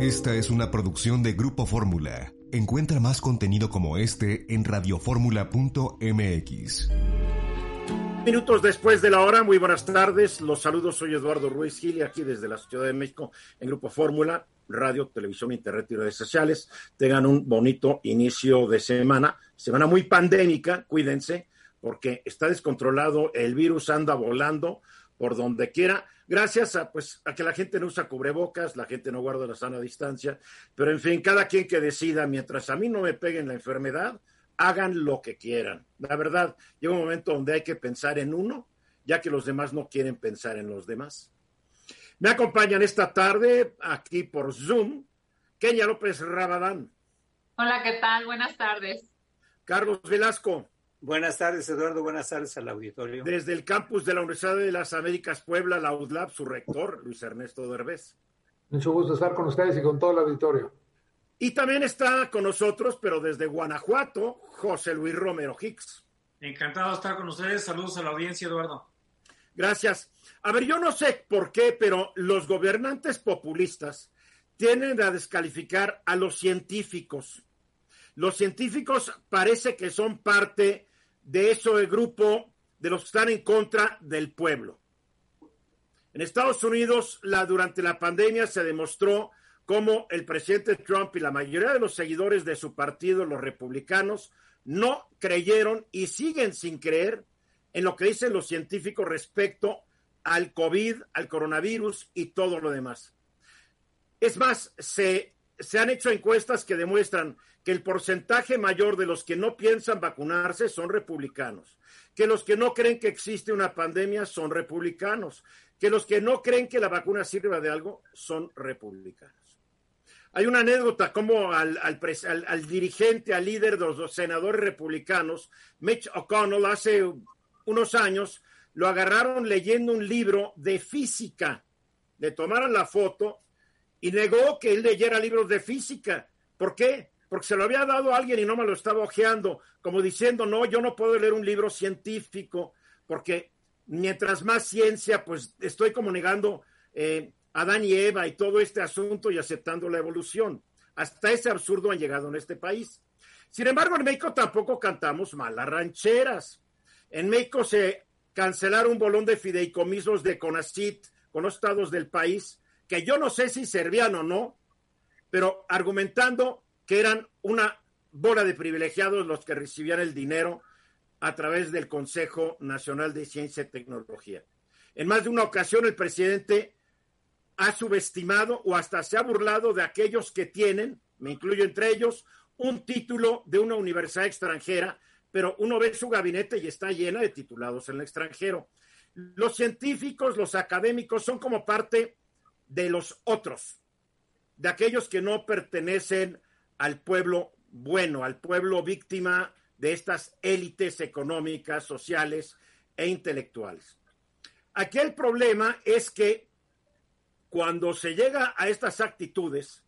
Esta es una producción de Grupo Fórmula. Encuentra más contenido como este en radioformula.mx. Minutos después de la hora, muy buenas tardes. Los saludos, soy Eduardo Ruiz Gil aquí desde la Ciudad de México en Grupo Fórmula, radio, televisión, internet y redes sociales. Tengan un bonito inicio de semana, semana muy pandémica, cuídense, porque está descontrolado, el virus anda volando por donde quiera gracias a, pues, a que la gente no usa cubrebocas, la gente no guarda la sana distancia, pero en fin, cada quien que decida, mientras a mí no me peguen la enfermedad, hagan lo que quieran. La verdad, llega un momento donde hay que pensar en uno, ya que los demás no quieren pensar en los demás. Me acompañan esta tarde aquí por Zoom, Kenia López Rabadán. Hola, ¿qué tal? Buenas tardes. Carlos Velasco. Buenas tardes, Eduardo. Buenas tardes al auditorio. Desde el campus de la Universidad de las Américas Puebla, la UDLAB, su rector, Luis Ernesto Derbez. Mucho gusto estar con ustedes y con todo el auditorio. Y también está con nosotros, pero desde Guanajuato, José Luis Romero Hicks. Encantado de estar con ustedes. Saludos a la audiencia, Eduardo. Gracias. A ver, yo no sé por qué, pero los gobernantes populistas tienden a descalificar a los científicos. Los científicos parece que son parte de eso el grupo de los que están en contra del pueblo. En Estados Unidos, la, durante la pandemia se demostró cómo el presidente Trump y la mayoría de los seguidores de su partido, los republicanos, no creyeron y siguen sin creer en lo que dicen los científicos respecto al COVID, al coronavirus y todo lo demás. Es más, se, se han hecho encuestas que demuestran que el porcentaje mayor de los que no piensan vacunarse son republicanos, que los que no creen que existe una pandemia son republicanos, que los que no creen que la vacuna sirva de algo son republicanos. Hay una anécdota como al, al, dirigente, al líder de los senadores republicanos, Mitch O'Connell, hace unos años, lo agarraron leyendo un libro de física. Le tomaron la foto y negó que él leyera libros de física. ¿Por qué? porque se lo había dado a alguien y no me lo estaba ojeando, como diciendo, no, yo no puedo leer un libro científico, porque mientras más ciencia, pues estoy como negando eh, a Adán y Eva y todo este asunto y aceptando la evolución. Hasta ese absurdo han llegado en este país. Sin embargo, en México tampoco cantamos malas rancheras. En México se cancelaron un bolón de fideicomisos de CONACIT con los estados del país, que yo no sé si servían o no, pero argumentando que eran una bola de privilegiados los que recibían el dinero a través del Consejo Nacional de Ciencia y Tecnología. En más de una ocasión el presidente ha subestimado o hasta se ha burlado de aquellos que tienen, me incluyo entre ellos, un título de una universidad extranjera, pero uno ve su gabinete y está llena de titulados en el extranjero. Los científicos, los académicos son como parte de los otros, de aquellos que no pertenecen al pueblo bueno, al pueblo víctima de estas élites económicas, sociales e intelectuales. Aquí el problema es que cuando se llega a estas actitudes,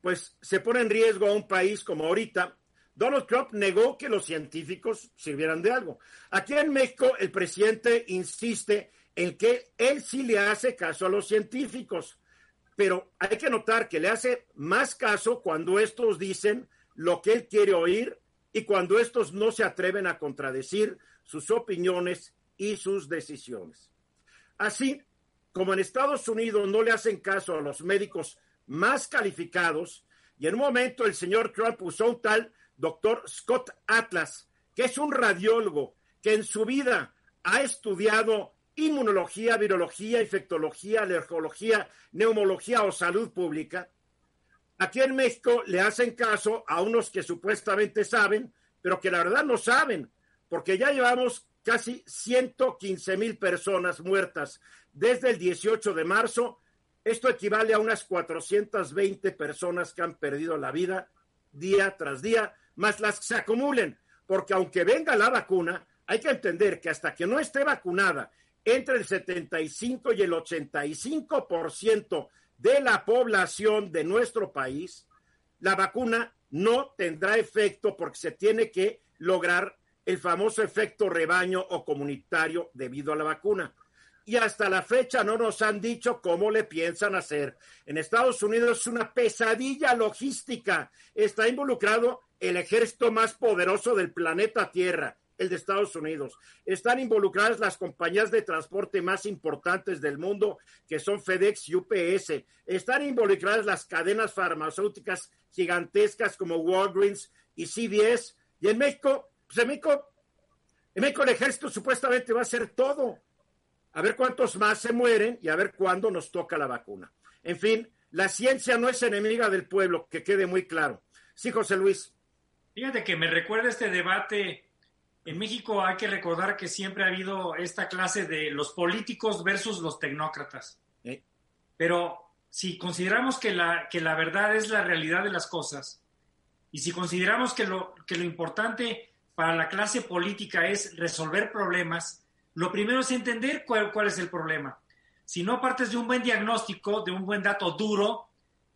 pues se pone en riesgo a un país como ahorita. Donald Trump negó que los científicos sirvieran de algo. Aquí en México el presidente insiste en que él sí le hace caso a los científicos pero hay que notar que le hace más caso cuando estos dicen lo que él quiere oír y cuando estos no se atreven a contradecir sus opiniones y sus decisiones. Así como en Estados Unidos no le hacen caso a los médicos más calificados, y en un momento el señor Trump usó un tal doctor Scott Atlas, que es un radiólogo que en su vida ha estudiado inmunología, virología, infectología, alergología, neumología o salud pública. Aquí en México le hacen caso a unos que supuestamente saben, pero que la verdad no saben, porque ya llevamos casi 115 mil personas muertas desde el 18 de marzo. Esto equivale a unas 420 personas que han perdido la vida día tras día, más las que se acumulen, porque aunque venga la vacuna, hay que entender que hasta que no esté vacunada entre el 75 y el 85% de la población de nuestro país, la vacuna no tendrá efecto porque se tiene que lograr el famoso efecto rebaño o comunitario debido a la vacuna. y hasta la fecha no nos han dicho cómo le piensan hacer. En Estados Unidos es una pesadilla logística. Está involucrado el ejército más poderoso del planeta Tierra, el de Estados Unidos. Están involucradas las compañías de transporte más importantes del mundo, que son FedEx y UPS. Están involucradas las cadenas farmacéuticas gigantescas como Walgreens y CVS. Y en México, pues en México, en México el ejército supuestamente va a hacer todo a ver cuántos más se mueren y a ver cuándo nos toca la vacuna. En fin, la ciencia no es enemiga del pueblo, que quede muy claro. Sí, José Luis. Fíjate que me recuerda este debate. En México hay que recordar que siempre ha habido esta clase de los políticos versus los tecnócratas. Pero si consideramos que la, que la verdad es la realidad de las cosas, y si consideramos que lo, que lo importante para la clase política es resolver problemas, lo primero es entender cuál, cuál es el problema. Si no partes de un buen diagnóstico, de un buen dato duro,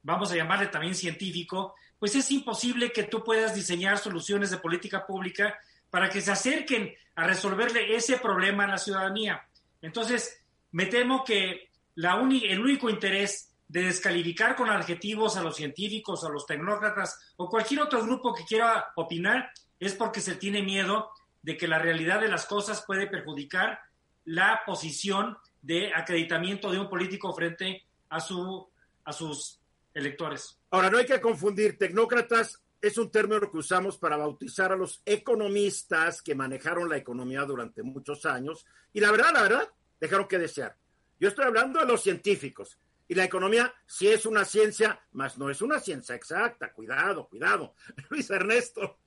vamos a llamarle también científico, pues es imposible que tú puedas diseñar soluciones de política pública para que se acerquen a resolverle ese problema a la ciudadanía. Entonces, me temo que el único interés de descalificar con adjetivos a los científicos, a los tecnócratas o cualquier otro grupo que quiera opinar es porque se tiene miedo de que la realidad de las cosas puede perjudicar la posición de acreditamiento de un político frente a, su, a sus electores. Ahora, no hay que confundir, tecnócratas es un término que usamos para bautizar a los economistas que manejaron la economía durante muchos años y la verdad, la verdad, dejaron que desear. Yo estoy hablando de los científicos y la economía sí es una ciencia, mas no es una ciencia exacta. Cuidado, cuidado. Luis Ernesto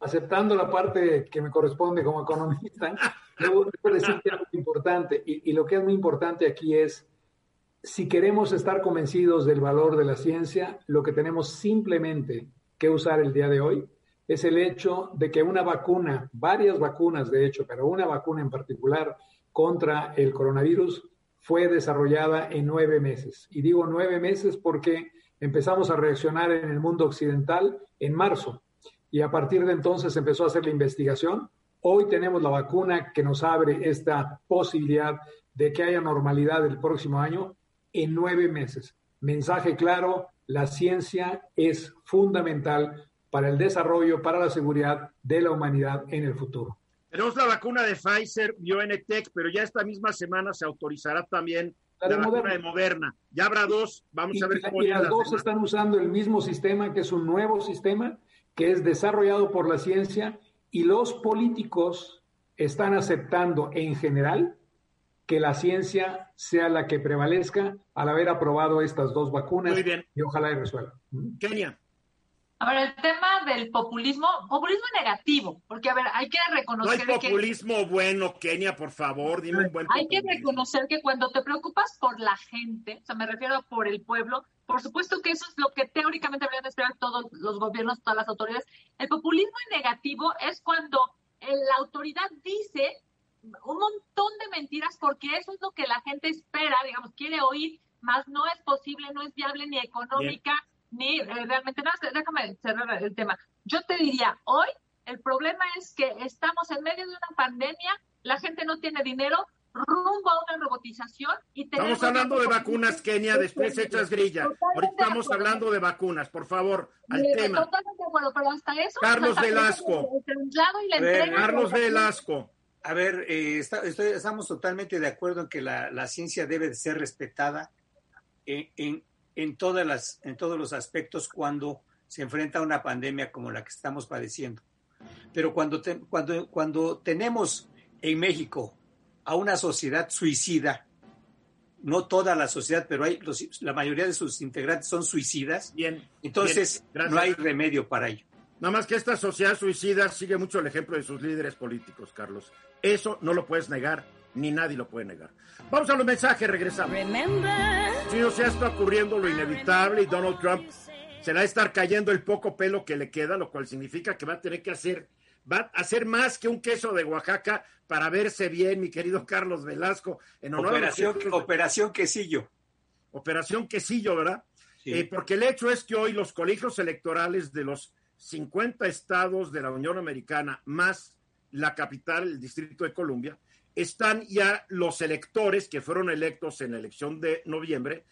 aceptando la parte que me corresponde como economista, debo decir que es muy importante. Y, y, lo que es muy importante aquí es, si queremos estar convencidos del valor de la ciencia, lo que tenemos simplemente que usar el día de hoy es el hecho de que una vacuna, varias vacunas de hecho, pero una vacuna en particular contra el coronavirus fue desarrollada en nueve meses. Y digo nueve meses porque empezamos a reaccionar en el mundo occidental en marzo y a partir de entonces empezó a hacer la investigación. Hoy tenemos la vacuna que nos abre esta posibilidad de que haya normalidad el próximo año en nueve meses. Mensaje claro, la ciencia es fundamental para el desarrollo, para la seguridad de la humanidad en el futuro. Tenemos la vacuna de Pfizer, BioNTech, pero ya esta misma semana se autorizará también la, la vacuna Moderna. de Moderna. Ya habrá dos, vamos y, a ver cómo Y las dos están usando el mismo sistema, que es un nuevo sistema, que es desarrollado por la ciencia y los políticos están aceptando en general que la ciencia sea la que prevalezca al haber aprobado estas dos vacunas Muy bien. y ojalá y resuelva. Kenia. A ver, el tema del populismo, populismo negativo, porque a ver, hay que reconocer no hay populismo que, bueno, Kenia, por favor, dime un buen Hay populismo. que reconocer que cuando te preocupas por la gente, o sea, me refiero por el pueblo, por supuesto que eso es lo que teóricamente deberían esperar todos los gobiernos, todas las autoridades. El populismo negativo es cuando la autoridad dice un montón de mentiras porque eso es lo que la gente espera, digamos, quiere oír, más no es posible, no es viable ni económica. Bien ni eh, realmente nada. Déjame cerrar el tema. Yo te diría, hoy el problema es que estamos en medio de una pandemia, la gente no tiene dinero, rumbo a una robotización y tenemos... Estamos hablando de vacunas, Kenia, después echas grilla. Ahorita estamos hablando de vacunas, por favor, al tema. Totalmente de acuerdo, pero hasta eso... Carlos hasta Velasco. El y la. Carlos Velasco. A ver, eh, está, estoy, estamos totalmente de acuerdo en que la, la ciencia debe de ser respetada en, en, en, todas las, en todos los aspectos cuando se enfrenta a una pandemia como la que estamos padeciendo. Pero cuando, te, cuando, cuando tenemos en México a una sociedad suicida, no toda la sociedad, pero hay los, la mayoría de sus integrantes son suicidas, bien, entonces bien, no hay remedio para ello. Nada más que esta sociedad suicida sigue mucho el ejemplo de sus líderes políticos, Carlos. Eso no lo puedes negar, ni nadie lo puede negar. Vamos a los mensajes, regresamos. Si no se está ocurriendo lo inevitable y Donald Trump se va a estar cayendo el poco pelo que le queda, lo cual significa que va a tener que hacer, va a hacer más que un queso de Oaxaca para verse bien, mi querido Carlos Velasco. En honor operación, a operación Quesillo. Operación Quesillo, ¿verdad? Sí. Eh, porque el hecho es que hoy los colegios electorales de los 50 estados de la Unión Americana, más la capital, el Distrito de Columbia, están ya los electores que fueron electos en la elección de noviembre,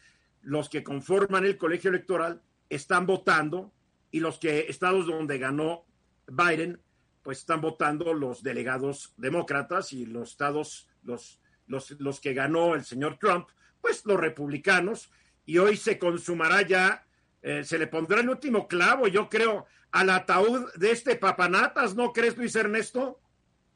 los que conforman el colegio electoral, están votando y los que estados donde ganó Biden, pues están votando los delegados demócratas y los estados, los, los, los que ganó el señor Trump, pues los republicanos. Y hoy se consumará ya, eh, se le pondrá el último clavo, yo creo, al ataúd de este papanatas, ¿no crees, Luis Ernesto?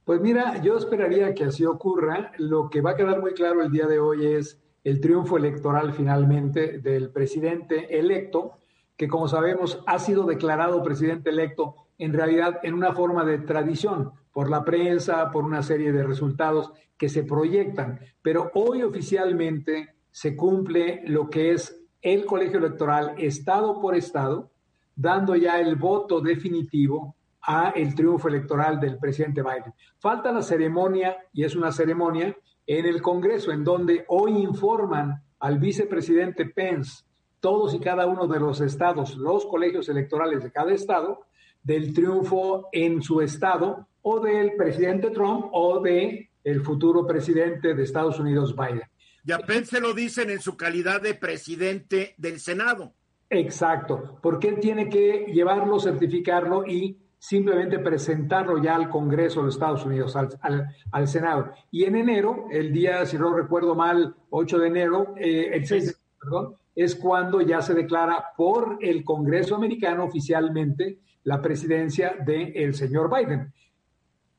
Pues mira, yo esperaría que así ocurra. Lo que va a quedar muy claro el día de hoy es el triunfo electoral finalmente del presidente electo, que como sabemos ha sido declarado presidente electo en realidad en una forma de tradición por la prensa, por una serie de resultados que se proyectan. Pero hoy oficialmente se cumple lo que es el colegio electoral estado por estado, dando ya el voto definitivo a el triunfo electoral del presidente Biden. Falta la ceremonia, y es una ceremonia en el Congreso, en donde hoy informan al vicepresidente Pence todos y cada uno de los estados, los colegios electorales de cada estado, del triunfo en su estado o del presidente Trump o de el futuro presidente de Estados Unidos, Biden. Ya Pence lo dicen en su calidad de presidente del Senado. Exacto, porque él tiene que llevarlo, certificarlo y simplemente presentarlo ya al Congreso de los Estados Unidos, al, Senado. Y en enero, el día, si no recuerdo mal, 8 de enero, eh, el 6 de perdón, es cuando ya se declara por el Congreso americano oficialmente la presidencia del señor Biden.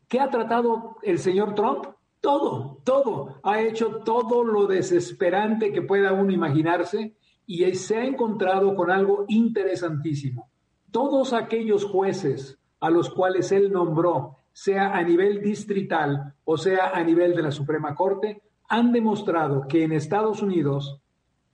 ¿Qué ha tratado el señor Trump? Todo, todo. Ha hecho todo lo desesperante que pueda uno imaginarse y se ha encontrado con algo interesantísimo. Todos aquellos jueces a los cuales él nombró, sea a nivel distrital o sea a nivel de la Suprema Corte, han demostrado que en Estados Unidos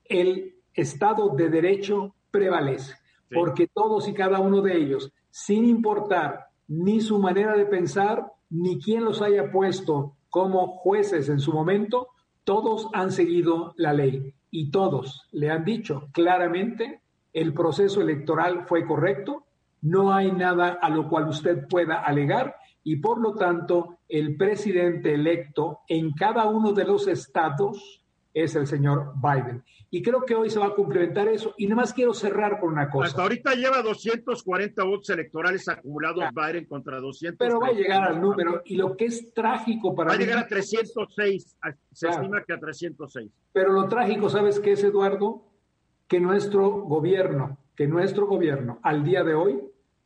el Estado de Derecho prevalece, porque todos y cada uno de ellos, sin importar ni su manera de pensar, ni quién los haya puesto como jueces en su momento, todos han seguido la ley y todos le han dicho claramente el proceso electoral fue correcto, no hay nada a lo cual usted pueda alegar y por lo tanto el presidente electo en cada uno de los estados es el señor Biden. Y creo que hoy se va a complementar eso. Y nada más quiero cerrar con una cosa. Hasta ahorita lleva 240 votos electorales acumulados Biden contra 200. Pero va a llegar al número. Y lo que es trágico para Va a llegar a 306. Se estima que a 306. Pero lo trágico, ¿sabes qué es, Eduardo? Que nuestro gobierno, que nuestro gobierno al día de hoy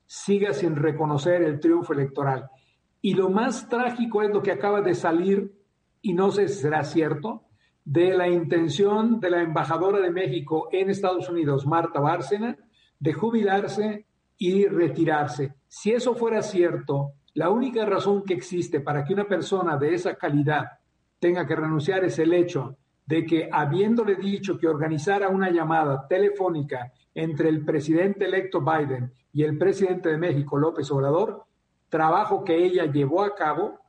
siga sin reconocer el triunfo electoral. Y lo más trágico es lo que acaba de salir, y no sé si será cierto, de la intención de la embajadora de México en Estados Unidos, Marta Bárcena, de jubilarse y retirarse. Si eso fuera cierto, la única razón que existe para que una persona de esa calidad tenga que renunciar es el hecho de que habiéndole dicho que organizara una llamada telefónica entre el presidente electo Biden y el presidente de México, López Obrador, trabajo que ella llevó a cabo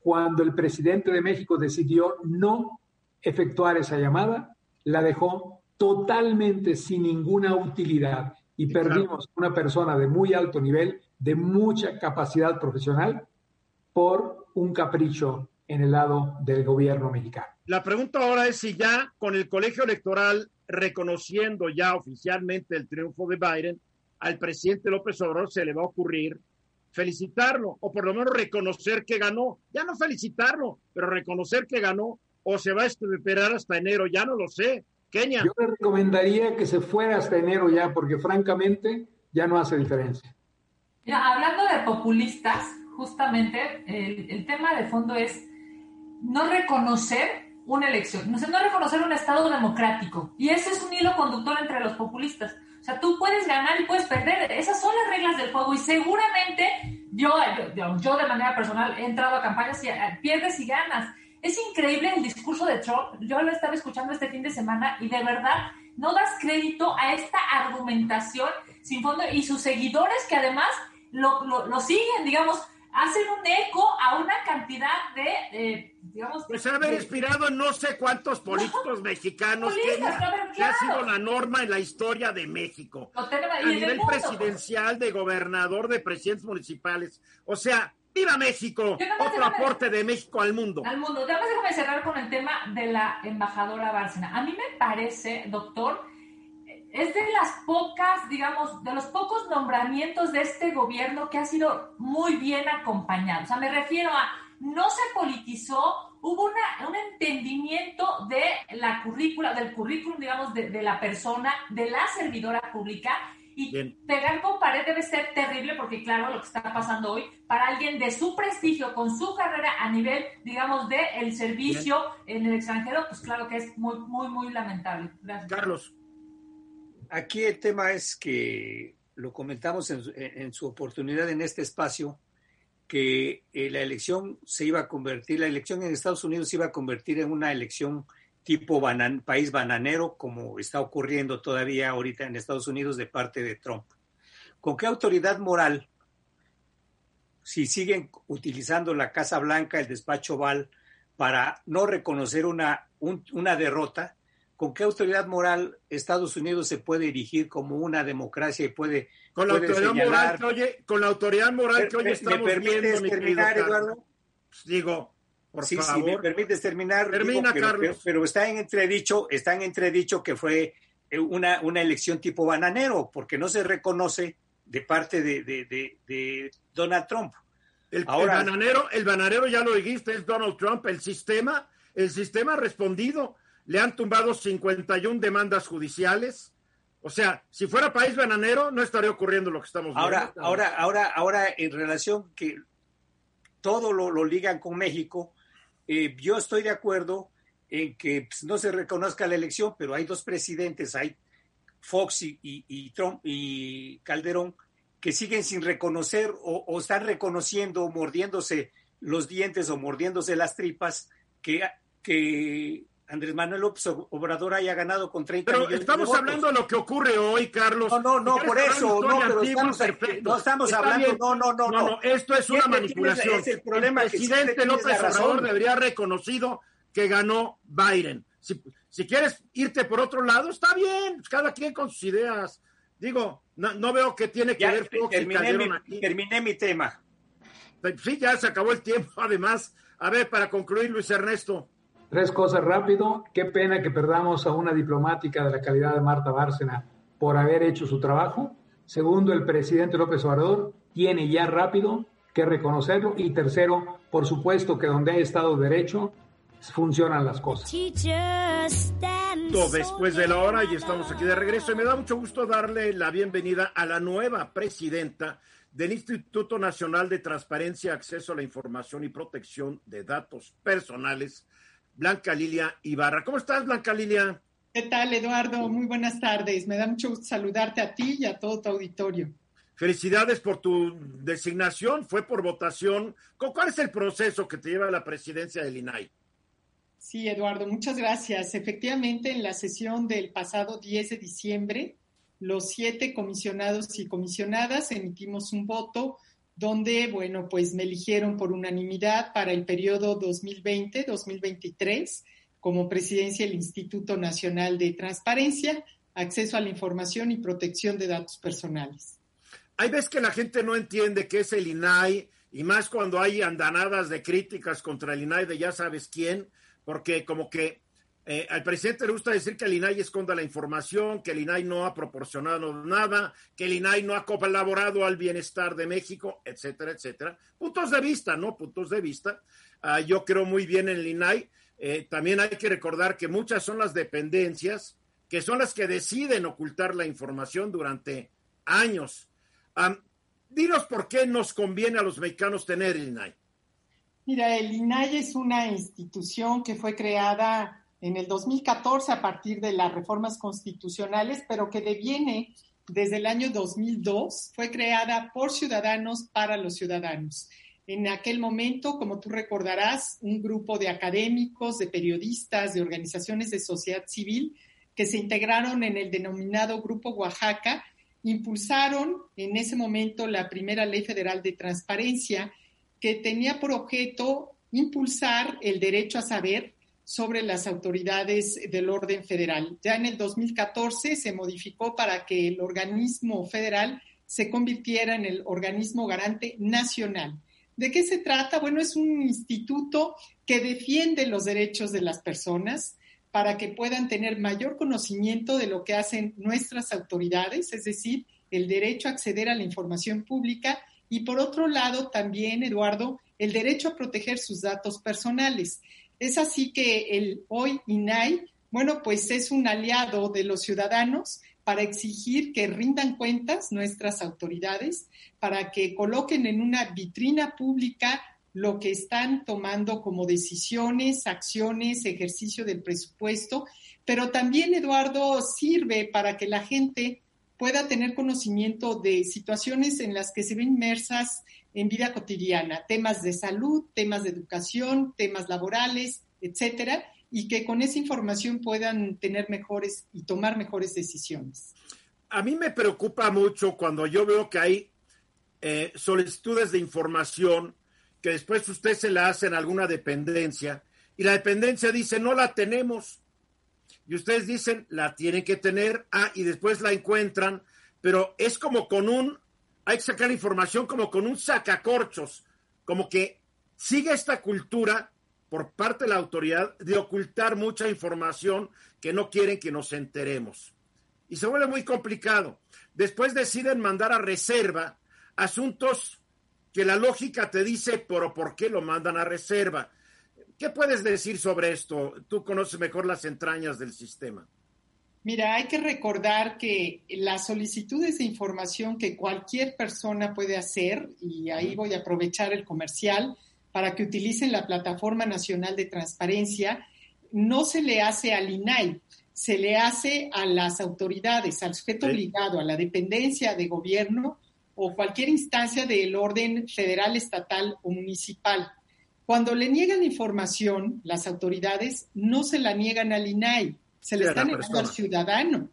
cuando el presidente de México decidió no efectuar esa llamada, la dejó totalmente sin ninguna utilidad y perdimos una persona de muy alto nivel, de mucha capacidad profesional, por un capricho en el lado del gobierno mexicano. La pregunta ahora es si ya con el colegio electoral reconociendo ya oficialmente el triunfo de Biden, al presidente López Obrador se le va a ocurrir felicitarlo o por lo menos reconocer que ganó. Ya no felicitarlo, pero reconocer que ganó o se va a esperar hasta enero, ya no lo sé. Kenia. Yo le recomendaría que se fuera hasta enero ya, porque francamente ya no hace diferencia. hablando de populistas, justamente el, el tema de fondo es no reconocer una elección, no, no reconocer un Estado democrático. Y ese es un hilo conductor entre los populistas. O sea, tú puedes ganar y puedes perder. Esas son las reglas del juego. Y seguramente yo, yo, yo de manera personal he entrado a campañas y pierdes y ganas. Es increíble el discurso de Trump. Yo lo estaba escuchando este fin de semana y de verdad no das crédito a esta argumentación sin fondo y sus seguidores que además lo, lo, lo siguen, digamos, hacen un eco a una cantidad de, eh, digamos... Pues haber inspirado en no sé cuántos políticos mexicanos que, ha sido la norma en la historia de México. a nivel presidencial, de gobernador, de presidentes municipales. O sea, ¡Viva México! Otro aporte de México al mundo. Al mundo. Además, déjame cerrar con el tema de la embajadora Bárcena. A mí me parece, doctor, es de las pocas, digamos, de los pocos nombramientos de este gobierno que ha sido muy bien acompañado. O sea, me refiero a, no se politizó, hubo una, un entendimiento de la currícula, del currículum, digamos, de, la persona, de la servidora pública. Y pegar con pared debe ser terrible porque, claro, lo que está pasando hoy, para alguien de su prestigio, con su carrera a nivel, digamos, de el servicio en el extranjero, pues claro que es muy, muy, muy lamentable. Gracias. Carlos. Aquí el tema es que lo comentamos en, su oportunidad en este espacio, que eh, la elección se iba a convertir, la elección en Estados Unidos se iba a convertir en una elección tipo país bananero, como está ocurriendo todavía ahorita en Estados Unidos de parte de Trump. ¿Con qué autoridad moral, si siguen utilizando la Casa Blanca, el despacho Val, para no reconocer una, una derrota, ¿con qué autoridad moral Estados Unidos se puede dirigir como una democracia y puede con la autoridad moral que oye, con la autoridad moral que hoy estamos ¿Me permites terminar, Eduardo? Digo, por sí, favor. Sí, me permites terminar. Termina, Carlos. Pero, está en entredicho, está en entredicho que fue eh, una, una elección tipo bananero, porque no se reconoce de parte de, de, de, Donald Trump. El, Ahora, el, bananero, el bananero ya lo dijiste, es Donald Trump. El sistema, el sistema ha respondido le han tumbado 51 demandas judiciales. O sea, si fuera país bananero, no estaría ocurriendo lo que estamos viendo. Ahora, ahora, ahora, ahora, en relación que todo lo, ligan con México, eh, yo estoy de acuerdo en que pues, no se reconozca la elección, pero hay dos presidentes, hay Fox y, Trump y Calderón, que siguen sin reconocer o, o, están reconociendo, mordiéndose los dientes o mordiéndose las tripas, que, que Andrés Manuel López Obrador haya ganado con 30 pero estamos hablando de lo que ocurre hoy, Carlos. No, no, no, por eso, no, pero estamos, no estamos hablando, no, no, no, no, esto es una manipulación. Es el problema el presidente López Obrador debería haber reconocido que ganó Biden. Si, si, quieres irte por otro lado, está bien, pues cada quien con sus ideas. Digo, no, no veo que tiene que ver terminé mi, terminé mi tema. Sí, ya se acabó el tiempo, además. A ver, para concluir, Luis Ernesto. Tres cosas rápido. Qué pena que perdamos a una diplomática de la calidad de Marta Bárcena por haber hecho su trabajo. Segundo, el presidente López Obrador tiene ya rápido que reconocerlo. Y tercero, por supuesto que donde hay Estado de Derecho, funcionan las cosas. Después de la hora y estamos aquí de regreso y me da mucho gusto darle la bienvenida a la nueva presidenta del Instituto Nacional de Transparencia, Acceso a la Información y Protección de Datos Personales, Blanca Lilia Ibarra. ¿Cómo estás, Blanca Lilia? ¿Qué tal, Eduardo? Muy buenas tardes. Me da mucho gusto saludarte a ti y a todo tu auditorio. Felicidades por tu designación. Fue por votación. ¿Cuál es el proceso que te lleva a la presidencia del INAI? Sí, Eduardo, muchas gracias. Efectivamente, en la sesión del pasado 10 de diciembre, los siete comisionados y comisionadas emitimos un voto donde, bueno, pues me eligieron por unanimidad para el periodo 2020-2023 como presidencia del Instituto Nacional de Transparencia, Acceso a la Información y Protección de Datos Personales. Hay veces que la gente no entiende qué es el INAI y más cuando hay andanadas de críticas contra el INAI de ya sabes quién, porque como que eh, al presidente le gusta decir que el INAI esconda la información, que el INAI no ha proporcionado nada, que el INAI no ha colaborado al bienestar de México, etcétera, etcétera. Puntos de vista, ¿no? Puntos de vista. Ah, yo creo muy bien en el INAI. Eh, también hay que recordar que muchas son las dependencias que son las que deciden ocultar la información durante años. dinos por qué nos conviene a los mexicanos tener el INAI. Mira, el INAI es una institución que fue creada en el 2014 a partir de las reformas constitucionales, pero que deviene desde el año 2002, fue creada por ciudadanos para los ciudadanos. En aquel momento, como tú recordarás, un grupo de académicos, de periodistas, de organizaciones de sociedad civil que se integraron en el denominado Grupo Oaxaca, impulsaron en ese momento la primera ley federal de transparencia que tenía por objeto impulsar el derecho a saber sobre las autoridades del orden federal. Ya en el 2014 se modificó para que el organismo federal se convirtiera en el organismo garante nacional. ¿De qué se trata? Bueno, es un instituto que defiende los derechos de las personas para que puedan tener mayor conocimiento de lo que hacen nuestras autoridades, es decir, el derecho a acceder a la información pública y por otro lado también, Eduardo, el derecho a proteger sus datos personales. Es así que el hoy INAI, bueno, pues es un aliado de los ciudadanos para exigir que rindan cuentas nuestras autoridades, para que coloquen en una vitrina pública lo que están tomando como decisiones, acciones, ejercicio del presupuesto, pero también, Eduardo, sirve para que la gente pueda tener conocimiento de situaciones en las que se ven inmersas en vida cotidiana, temas de salud, temas de educación, temas laborales, etcétera, y que con esa información puedan tener mejores y tomar mejores decisiones. A mí me preocupa mucho cuando yo veo que hay eh, solicitudes de información que después usted se la hace en alguna dependencia y la dependencia dice no la tenemos y ustedes dicen la tienen que tener ah y después la encuentran pero es como con un hay que sacar información como con un sacacorchos como que sigue esta cultura por parte de la autoridad de ocultar mucha información que no quieren que nos enteremos. Y se vuelve muy complicado. Después deciden mandar a reserva asuntos que la lógica te dice, pero ¿por qué lo mandan a reserva? ¿Qué puedes decir sobre esto? Tú conoces mejor las entrañas del sistema. Mira, hay que recordar que las solicitudes de información que cualquier persona puede hacer, y ahí voy a aprovechar el comercial, para que utilicen la Plataforma Nacional de Transparencia, no se le hace al INAI, se le hace a las autoridades, al sujeto obligado, a la dependencia de gobierno o cualquier instancia del orden federal, estatal o municipal. Cuando le niegan información, las autoridades no se la niegan al INAI, se le están negando al ciudadano.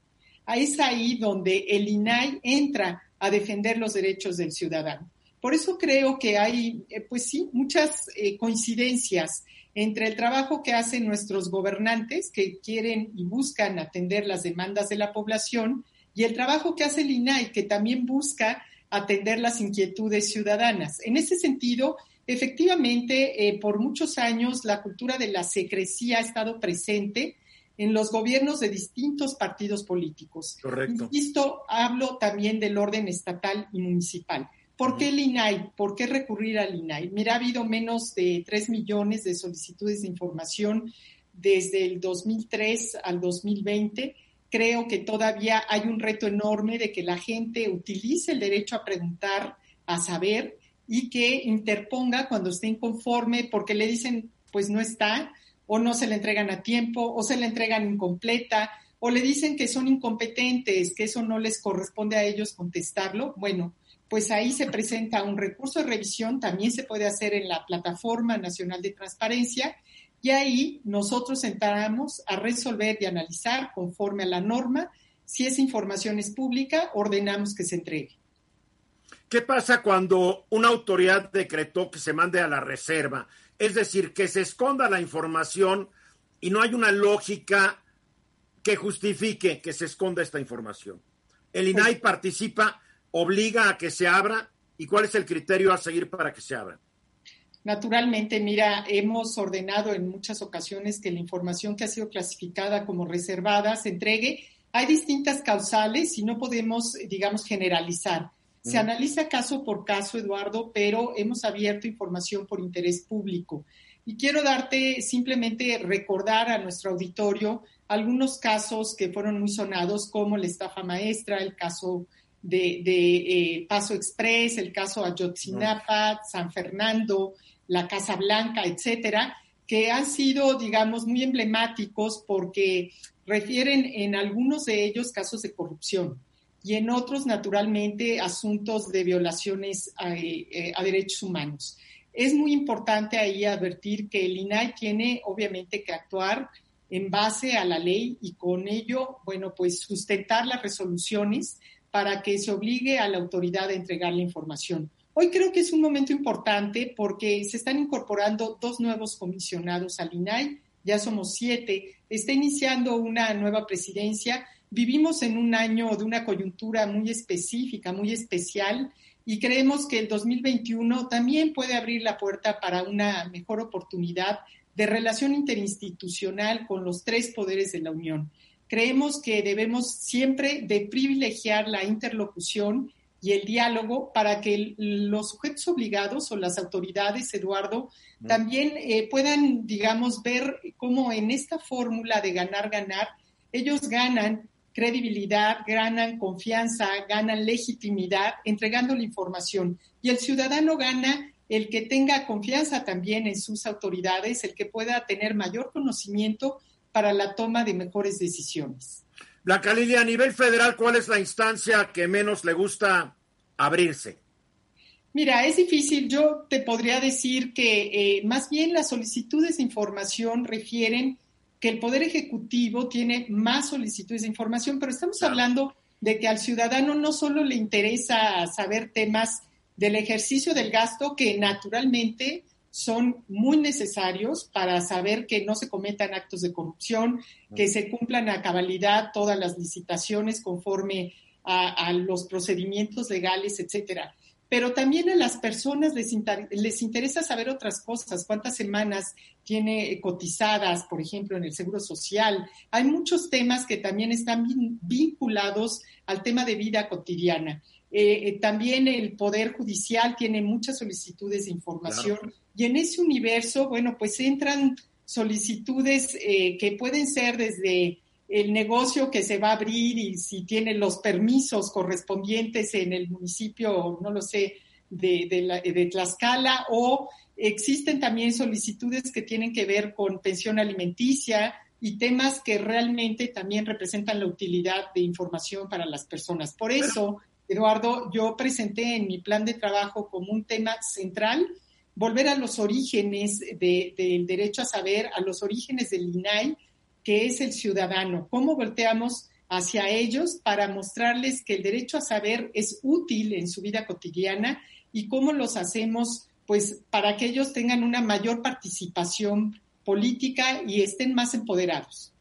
Es ahí donde el INAI entra a defender los derechos del ciudadano. Por eso creo que hay, eh, pues sí, muchas eh, coincidencias entre el trabajo que hacen nuestros gobernantes que quieren y buscan atender las demandas de la población y el trabajo que hace el INAI que también busca atender las inquietudes ciudadanas. En ese sentido, efectivamente, eh, por muchos años la cultura de la secrecía ha estado presente en los gobiernos de distintos partidos políticos. Correcto. Insisto, hablo también del orden estatal y municipal. ¿Por qué el INAI? ¿Por qué recurrir al INAI? Mira, ha habido menos de 3 millones de solicitudes de información desde el 2003 al 2020. Creo que todavía hay un reto enorme de que la gente utilice el derecho a preguntar, a saber y que interponga cuando esté inconforme porque le dicen pues no está o no se le entregan a tiempo o se le entregan incompleta o le dicen que son incompetentes, que eso no les corresponde a ellos contestarlo. Bueno, pues ahí se presenta un recurso de revisión, también se puede hacer en la Plataforma Nacional de Transparencia, y ahí nosotros entramos a resolver y analizar conforme a la norma si esa información es pública, ordenamos que se entregue. ¿Qué pasa cuando una autoridad decretó que se mande a la reserva? Es decir, que se esconda la información y no hay una lógica que justifique que se esconda esta información. El INAI participa obliga a que se abra y cuál es el criterio a seguir para que se abra? Naturalmente, mira, hemos ordenado en muchas ocasiones que la información que ha sido clasificada como reservada se entregue. Hay distintas causales y no podemos, digamos, generalizar. Se analiza caso por caso, Eduardo, pero hemos abierto información por interés público. Y quiero darte simplemente recordar a nuestro auditorio algunos casos que fueron muy sonados, como la estafa maestra, el caso de, eh, Paso Express, el caso Ayotzinapa, San Fernando, la Casa Blanca, etcétera, que han sido, digamos, muy emblemáticos porque refieren en algunos de ellos casos de corrupción y en otros, naturalmente, asuntos de violaciones a, eh, a derechos humanos. Es muy importante ahí advertir que el INAI tiene, obviamente, que actuar en base a la ley y con ello, bueno, pues sustentar las resoluciones para que se obligue a la autoridad a entregar la información. Hoy creo que es un momento importante porque se están incorporando dos nuevos comisionados al INAI, ya somos siete, está iniciando una nueva presidencia. Vivimos en un año de una coyuntura muy específica, muy especial, y creemos que el 2021 también puede abrir la puerta para una mejor oportunidad de relación interinstitucional con los tres poderes de la Unión. Creemos que debemos siempre de privilegiar la interlocución y el diálogo para que los sujetos obligados o las autoridades, Eduardo, también eh, puedan, digamos, ver cómo en esta fórmula de ganar-ganar, ellos ganan credibilidad, ganan confianza, ganan legitimidad entregando la información. Y el ciudadano gana el que tenga confianza también en sus autoridades, el que pueda tener mayor conocimiento para la toma de mejores decisiones. Blanca Lilia, a nivel federal, ¿cuál es la instancia que menos le gusta abrirse? Mira, es difícil. Yo te podría decir que eh, más bien las solicitudes de información refieren que el Poder Ejecutivo tiene más solicitudes de información, pero estamos hablando de que al ciudadano no solo le interesa saber temas del ejercicio del gasto, que naturalmente son muy necesarios para saber que no se cometan actos de corrupción, que se cumplan a cabalidad todas las licitaciones conforme a, a los procedimientos legales, etcétera pero también a las personas les, les, interesa saber otras cosas, cuántas semanas tiene cotizadas, por ejemplo, en el Seguro Social. Hay muchos temas que también están vinculados al tema de vida cotidiana. Eh, eh, también el Poder Judicial tiene muchas solicitudes de información y en ese universo, bueno, pues entran solicitudes eh, que pueden ser desde el negocio que se va a abrir y si tiene los permisos correspondientes en el municipio, no lo sé, de, de, Tlaxcala, o existen también solicitudes que tienen que ver con pensión alimenticia y temas que realmente también representan la utilidad de información para las personas. Por eso, Eduardo, yo presenté en mi plan de trabajo como un tema central volver a los orígenes del derecho a saber, a los orígenes del INAI, que es el ciudadano, cómo volteamos hacia ellos para mostrarles que el derecho a saber es útil en su vida cotidiana y cómo los hacemos pues para que ellos tengan una mayor participación política y estén más empoderados.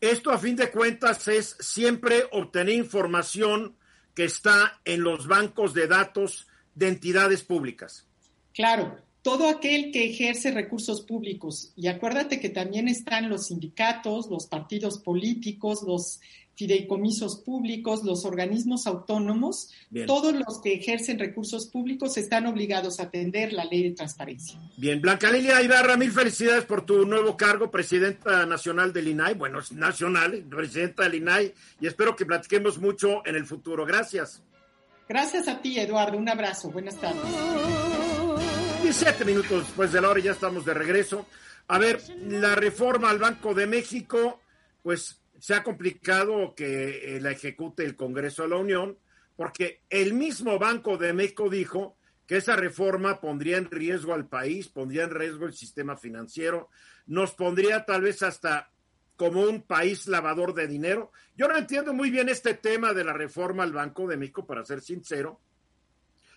Esto a fin de cuentas es siempre obtener información que está en los bancos de datos de entidades públicas. Claro, todo aquel que ejerce recursos públicos. Y acuérdate que también están los sindicatos, los partidos políticos, los fideicomisos públicos, los organismos autónomos, todos los que ejercen recursos públicos están obligados a atender la ley de transparencia. Bien, Blanca Lilia Ibarra, mil felicidades por tu nuevo cargo, presidenta nacional del INAI, bueno, es nacional, presidenta del INAI, y espero que platiquemos mucho en el futuro. Gracias. Gracias a ti, Eduardo. Un abrazo. Buenas tardes. 17 minutos después de la hora ya estamos de regreso. A ver, la reforma al Banco de México, pues se ha complicado que eh, la ejecute el Congreso de la Unión, porque el mismo Banco de México dijo que esa reforma pondría en riesgo al país, pondría en riesgo el sistema financiero, nos pondría tal vez hasta como un país lavador de dinero. Yo no entiendo muy bien este tema de la reforma al Banco de México, para ser sincero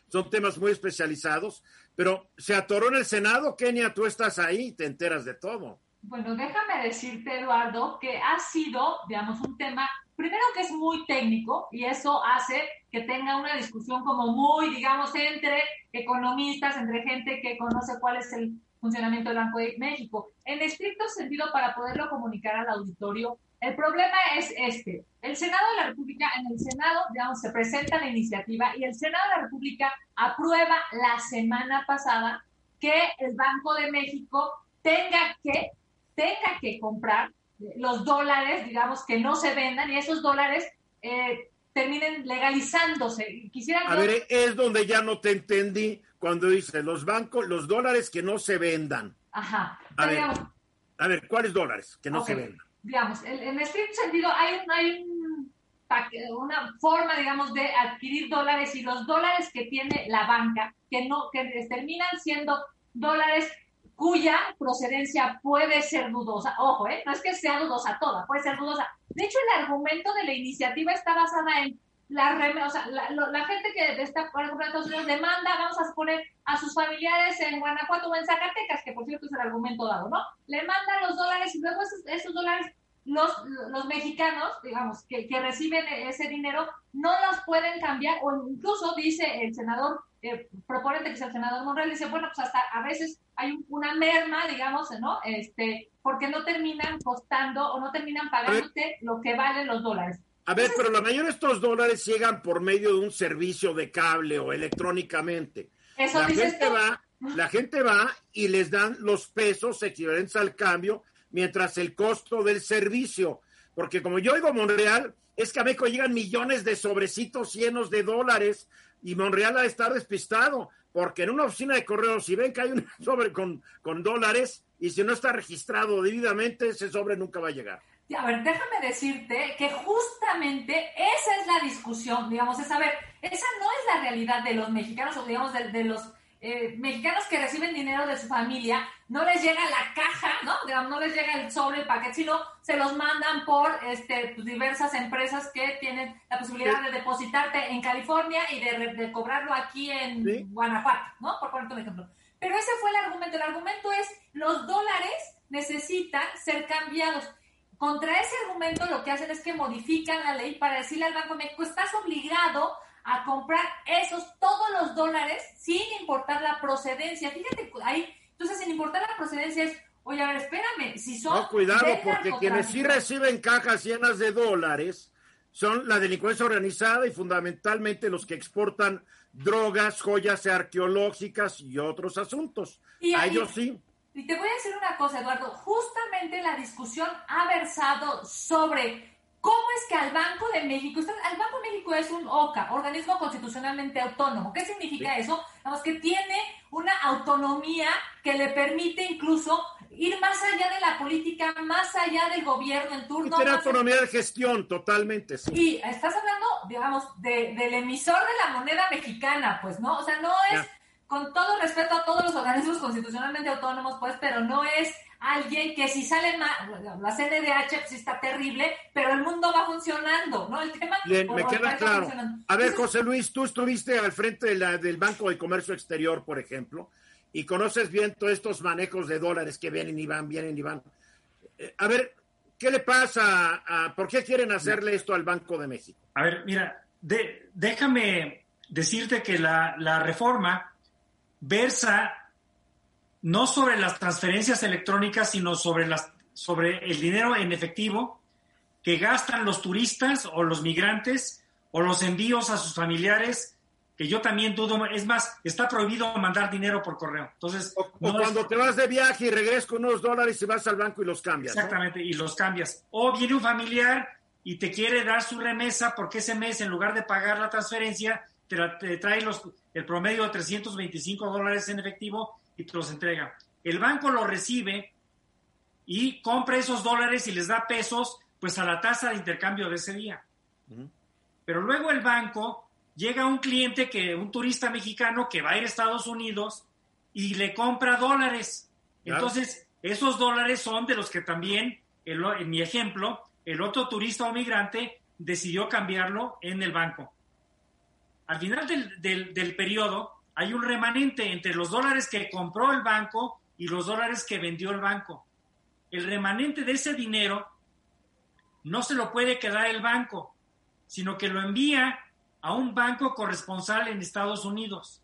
son temas muy especializados, pero se atoró en el Senado, Kenia, tú estás ahí te enteras de todo. Bueno, déjame decirte, Eduardo, que ha sido, digamos, un tema, primero que es muy técnico y eso hace que tenga una discusión como muy, digamos, entre economistas, entre gente que conoce cuál es el funcionamiento del Banco de México. En estricto sentido, para poderlo comunicar al auditorio, el problema es este. El Senado de la República, en el Senado, digamos, se presenta la iniciativa y el Senado de la República aprueba la semana pasada que el Banco de México tenga que, tenga que comprar los dólares, digamos, que no se vendan y esos dólares eh, terminen legalizándose. Quisiera A ver, es donde ya no te entendí cuando dice los bancos, los dólares que no se vendan. Ajá. A, ver, a ver, ¿cuáles dólares que no se vendan? Digamos, en, estricto sentido hay, hay una forma, digamos, de adquirir dólares y los dólares que tiene la banca, que no, que terminan siendo dólares cuya procedencia puede ser dudosa. Ojo, ¿eh? no es que sea dudosa toda, puede ser dudosa. De hecho, el argumento de la iniciativa está basada en la, o sea, la, gente que está por Estados Unidos demanda, vamos a poner a sus familiares en Guanajuato o en Zacatecas, que por cierto es el argumento dado, ¿no? Le mandan los dólares y luego esos, dólares los, los mexicanos, digamos, que, que, reciben ese dinero, no los pueden cambiar, o incluso dice el senador, eh, proponente que es el senador Monreal, dice, bueno, pues hasta a veces hay una merma, digamos, ¿no? Este, porque no terminan costando o no terminan pagándote lo que valen los dólares. A ver, pero la mayoría de estos dólares llegan por medio de un servicio de cable o electrónicamente. Eso la gente va, la gente va y les dan los pesos equivalentes al cambio, mientras el costo del servicio, porque como yo oigo Monreal, es que a México llegan millones de sobrecitos llenos de dólares y Monreal ha de estar despistado, porque en una oficina de correos, si ven que hay un sobre con, con dólares y si no está registrado debidamente, ese sobre nunca va a llegar. A ver, déjame decirte que justamente esa es la discusión, digamos, es a ver, esa no es la realidad de los mexicanos o digamos de, los eh, mexicanos que reciben dinero de su familia, no les llega la caja, ¿no? Digamos, no les llega el sobre, el paquete, sino se los mandan por este, pues, diversas empresas que tienen la posibilidad de depositarte en California y de, cobrarlo aquí en Guanajuato, ¿no? Por ponerte un ejemplo. Pero ese fue el argumento. El argumento es, los dólares necesitan ser cambiados. Contra ese argumento lo que hacen es que modifican la ley para decirle al Banco de México, estás obligado a comprar esos, todos los dólares, sin importar la procedencia. Fíjate, ahí, entonces sin importar la procedencia es, oye, a ver, espérame, si son... No, cuidado, porque quienes sí reciben cajas llenas de dólares son la delincuencia organizada y fundamentalmente los que exportan drogas, joyas arqueológicas y otros asuntos. a ellos sí. Y te voy a decir una cosa, Eduardo, justamente la discusión ha versado sobre cómo es que al Banco de México, el Banco de México es un OCA, organismo constitucionalmente autónomo. ¿Qué significa eso? Vamos, que tiene una autonomía que le permite incluso ir más allá de la política, más allá del gobierno en turno. Tiene autonomía de gestión, totalmente, sí. Y estás hablando, digamos, del emisor de la moneda mexicana, pues, ¿no? O sea, no es con todo respeto a todos los organismos constitucionalmente autónomos, pues, pero no es alguien que si sale mal, la CNDH pues está terrible, pero el mundo va funcionando, ¿no? El tema Bien, me queda claro. A ver, José Luis, tú estuviste al frente de la, del Banco de Comercio Exterior, por ejemplo, y conoces bien todos estos manejos de dólares que vienen y van, vienen y van. Eh, a ver, ¿qué le pasa? A, ¿Por qué quieren hacerle esto al Banco de México? A ver, mira, déjame decirte que la, la reforma versa no sobre las transferencias electrónicas, sino sobre, las, sobre el dinero en efectivo que gastan los turistas o los migrantes o los envíos a sus familiares, que yo también dudo, es más, está prohibido mandar dinero por correo. Entonces, o, cuando te vas de viaje y regresas con unos dólares y vas al banco y los cambias. Exactamente, y los cambias. O viene un familiar y te quiere dar su remesa porque ese mes, en lugar de pagar la transferencia, te, trae los, el promedio de 325 dólares en efectivo y te los entrega. El banco lo recibe y compra esos dólares y les da pesos pues a la tasa de intercambio de ese día. Pero luego el banco llega a un cliente que, un turista mexicano que va a ir a Estados Unidos y le compra dólares. Entonces, esos dólares son de los que también, en mi ejemplo, el otro turista o migrante decidió cambiarlo en el banco. Al final del, del, periodo hay un remanente entre los dólares que compró el banco y los dólares que vendió el banco. El remanente de ese dinero no se lo puede quedar el banco, sino que lo envía a un banco corresponsal en Estados Unidos.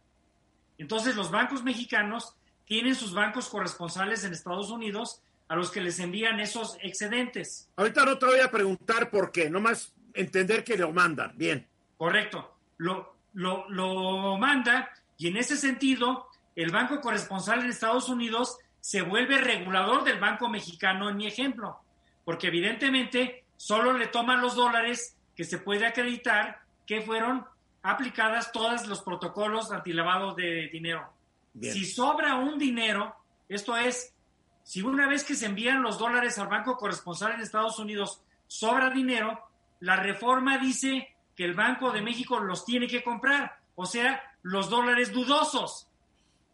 Entonces los bancos mexicanos tienen sus bancos corresponsales en Estados Unidos a los que les envían esos excedentes. Ahorita no te voy a preguntar por qué, nomás entender que lo mandan. Bien. Correcto lo, lo, manda y en ese sentido el banco corresponsal en Estados Unidos se vuelve regulador del banco mexicano en mi ejemplo, porque evidentemente solo le toman los dólares que se puede acreditar que fueron aplicadas todos los protocolos antilavado de dinero. Si sobra un dinero, esto es, si una vez que se envían los dólares al banco corresponsal en Estados Unidos sobra dinero, la reforma dice que el Banco de México los tiene que comprar, o sea, los dólares dudosos.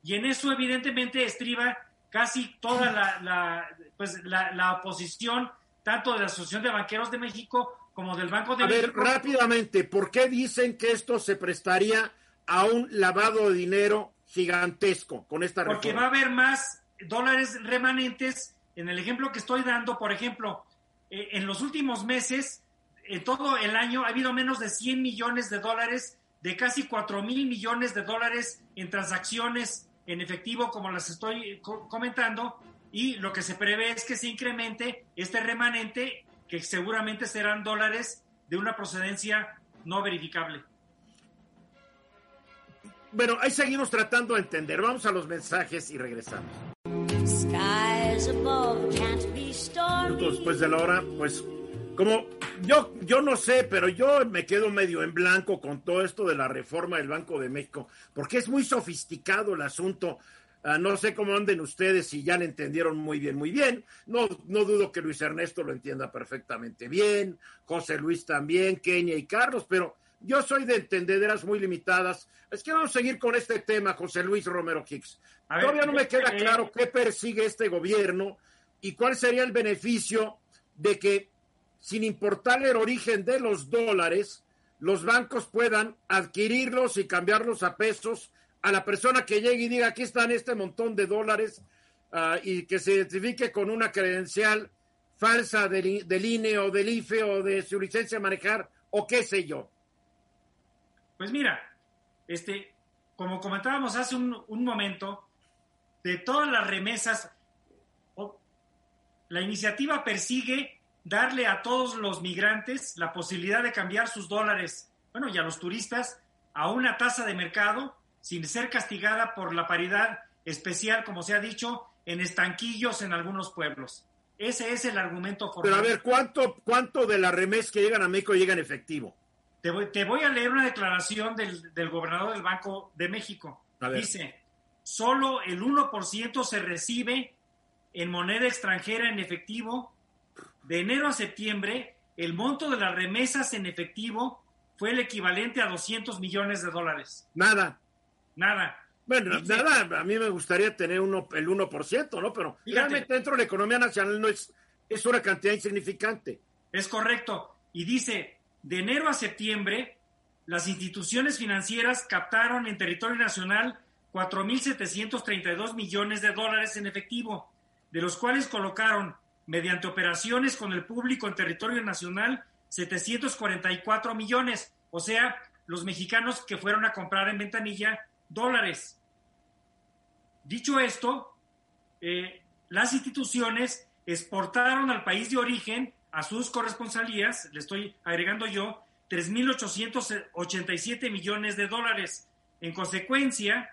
Y en eso evidentemente estriba casi toda la, pues, la, oposición, tanto de la Asociación de Banqueros de México como del Banco de México. A ver, rápidamente, ¿por qué dicen que esto se prestaría a un lavado de dinero gigantesco con esta reforma? Porque va a haber más dólares remanentes. En el ejemplo que estoy dando, por ejemplo, eh, en los últimos meses, en todo el año, ha habido menos de 100 millones de dólares, de casi 4 mil millones de dólares en transacciones en efectivo, como las estoy comentando, y lo que se prevé es que se incremente este remanente, que seguramente serán dólares de una procedencia no verificable. Bueno, ahí seguimos tratando de entender. Vamos a los mensajes y regresamos. Después de la hora, pues como yo, yo no sé, pero yo me quedo medio en blanco con todo esto de la reforma del Banco de México, porque es muy sofisticado el asunto. Ah, no sé cómo anden ustedes, si ya lo entendieron muy bien, muy bien. No, no dudo que Luis Ernesto lo entienda perfectamente bien, José Luis también, Kenia y Carlos, pero yo soy de entendederas muy limitadas. Es que vamos a seguir con este tema, José Luis Romero Hicks. Todavía no me queda claro qué persigue este gobierno y cuál sería el beneficio de que, sin importar el origen de los dólares, los bancos puedan adquirirlos y cambiarlos a pesos a la persona que llegue y diga aquí están este montón de dólares uh, y que se identifique con una credencial falsa del, del INE o del IFE o de su licencia de manejar o qué sé yo. Pues mira, este, como comentábamos hace un momento, de todas las remesas, la iniciativa persigue darle a todos los migrantes la posibilidad de cambiar sus dólares, bueno, y a los turistas, a una tasa de mercado sin ser castigada por la paridad especial, como se ha dicho, en estanquillos en algunos pueblos. Ese es el argumento formal. Pero a ver, ¿cuánto, cuánto de la remesa que llegan a México llega en efectivo? Te voy, a leer una declaración del, gobernador del Banco de México. Dice, solo el 1% se recibe en moneda extranjera en efectivo. De enero a septiembre, el monto de las remesas en efectivo fue el equivalente a 200 millones de dólares. Nada. Nada. Bueno, nada, a mí me gustaría tener uno, el 1%, ¿no? Pero realmente dentro de la economía nacional no es, es una cantidad insignificante. Es correcto. Y dice, de enero a septiembre, las instituciones financieras captaron en territorio nacional 4.732 millones de dólares en efectivo, de los cuales colocaron, mediante operaciones con el público en territorio nacional, 744 millones, o sea, los mexicanos que fueron a comprar en ventanilla dólares. Dicho esto, eh, las instituciones exportaron al país de origen a sus corresponsalías, le estoy agregando yo, 3.887 millones de dólares. En consecuencia,